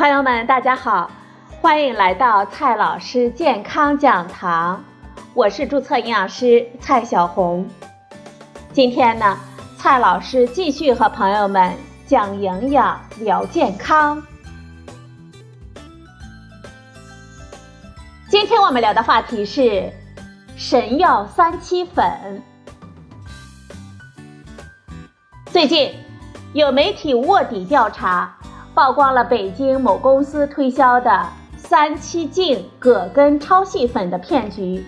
朋友们，大家好，欢迎来到蔡老师健康讲堂，我是注册营养师蔡小红。今天呢，蔡老师继续和朋友们讲营养聊健康。今天我们聊的话题是神药三七粉。最近有媒体卧底调查。曝光了北京某公司推销的三七净葛根超细粉的骗局。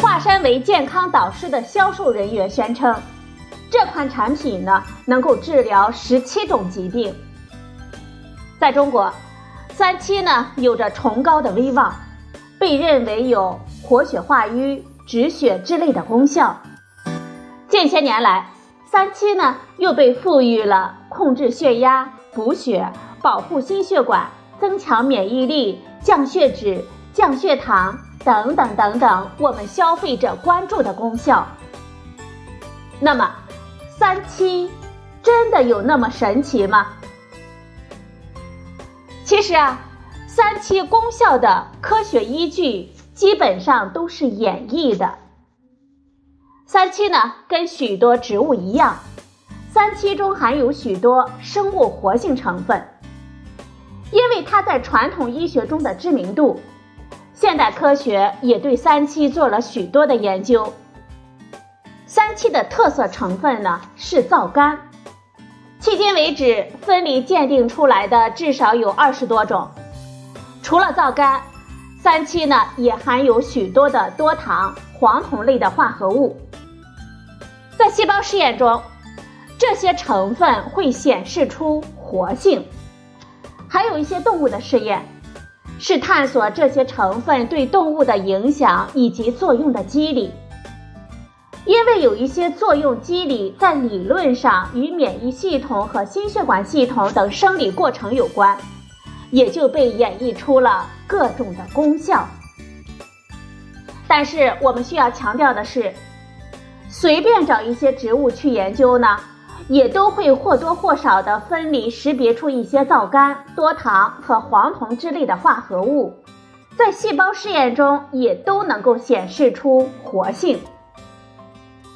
化身为健康导师的销售人员宣称，这款产品呢能够治疗十七种疾病。在中国，三七呢有着崇高的威望，被认为有活血化瘀、止血之类的功效。近些年来，三七呢又被赋予了控制血压。补血、保护心血管、增强免疫力、降血脂、降血糖等等等等，我们消费者关注的功效。那么，三七真的有那么神奇吗？其实啊，三七功效的科学依据基本上都是演绎的。三七呢，跟许多植物一样。三七中含有许多生物活性成分，因为它在传统医学中的知名度，现代科学也对三七做了许多的研究。三七的特色成分呢是皂苷，迄今为止分离鉴定出来的至少有二十多种。除了皂苷，三七呢也含有许多的多糖、黄酮类的化合物，在细胞试验中。这些成分会显示出活性，还有一些动物的试验，是探索这些成分对动物的影响以及作用的机理。因为有一些作用机理在理论上与免疫系统和心血管系统等生理过程有关，也就被演绎出了各种的功效。但是我们需要强调的是，随便找一些植物去研究呢？也都会或多或少的分离识别出一些皂苷、多糖和黄酮之类的化合物，在细胞试验中也都能够显示出活性。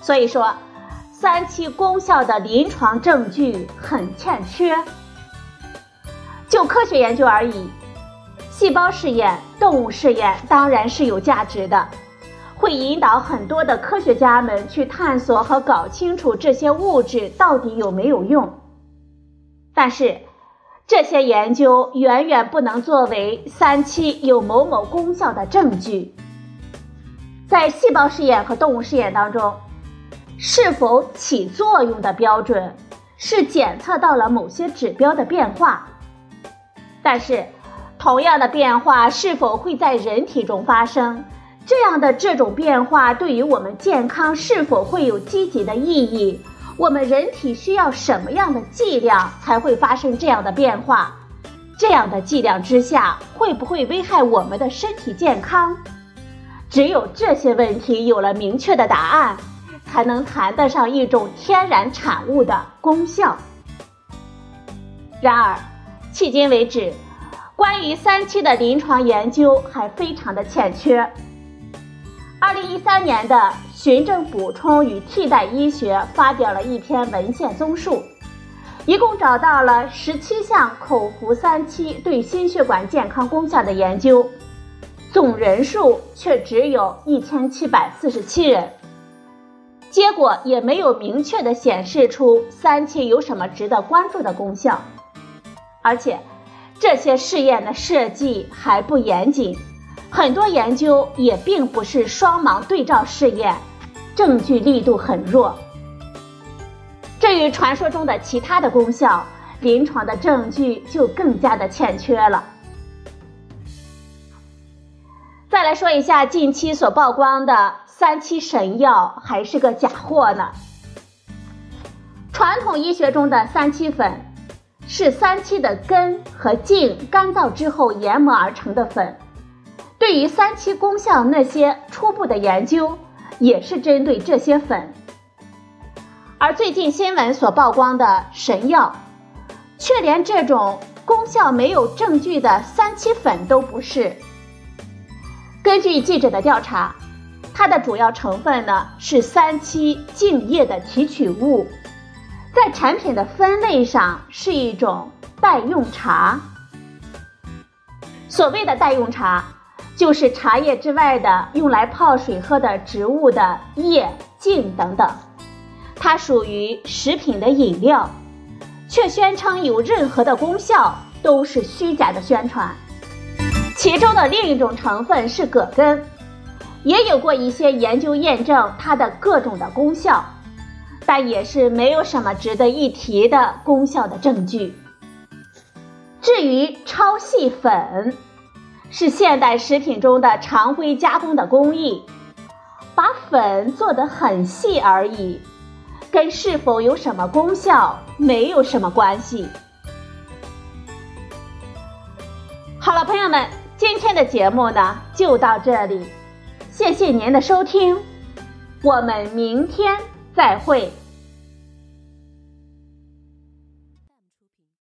所以说，三七功效的临床证据很欠缺。就科学研究而已，细胞试验、动物试验当然是有价值的。会引导很多的科学家们去探索和搞清楚这些物质到底有没有用，但是这些研究远远不能作为三七有某某功效的证据。在细胞试验和动物试验当中，是否起作用的标准是检测到了某些指标的变化，但是同样的变化是否会在人体中发生？这样的这种变化对于我们健康是否会有积极的意义？我们人体需要什么样的剂量才会发生这样的变化？这样的剂量之下会不会危害我们的身体健康？只有这些问题有了明确的答案，才能谈得上一种天然产物的功效。然而，迄今为止，关于三七的临床研究还非常的欠缺。二零一三年的《循证补充与替代医学》发表了一篇文献综述，一共找到了十七项口服三七对心血管健康功效的研究，总人数却只有一千七百四十七人，结果也没有明确的显示出三七有什么值得关注的功效，而且这些试验的设计还不严谨。很多研究也并不是双盲对照试验，证据力度很弱。至于传说中的其他的功效，临床的证据就更加的欠缺了。再来说一下近期所曝光的三七神药还是个假货呢？传统医学中的三七粉，是三七的根和茎干燥之后研磨而成的粉。对于三七功效那些初步的研究，也是针对这些粉。而最近新闻所曝光的神药，却连这种功效没有证据的三七粉都不是。根据记者的调查，它的主要成分呢是三七净液的提取物，在产品的分类上是一种代用茶。所谓的代用茶，就是茶叶之外的用来泡水喝的植物的叶、茎等等，它属于食品的饮料，却宣称有任何的功效，都是虚假的宣传。其中的另一种成分是葛根，也有过一些研究验证它的各种的功效，但也是没有什么值得一提的功效的证据。至于超细粉，是现代食品中的常规加工的工艺，把粉做得很细而已，跟是否有什么功效没有什么关系。好了，朋友们。今天的节目呢，就到这里，谢谢您的收听，我们明天再会。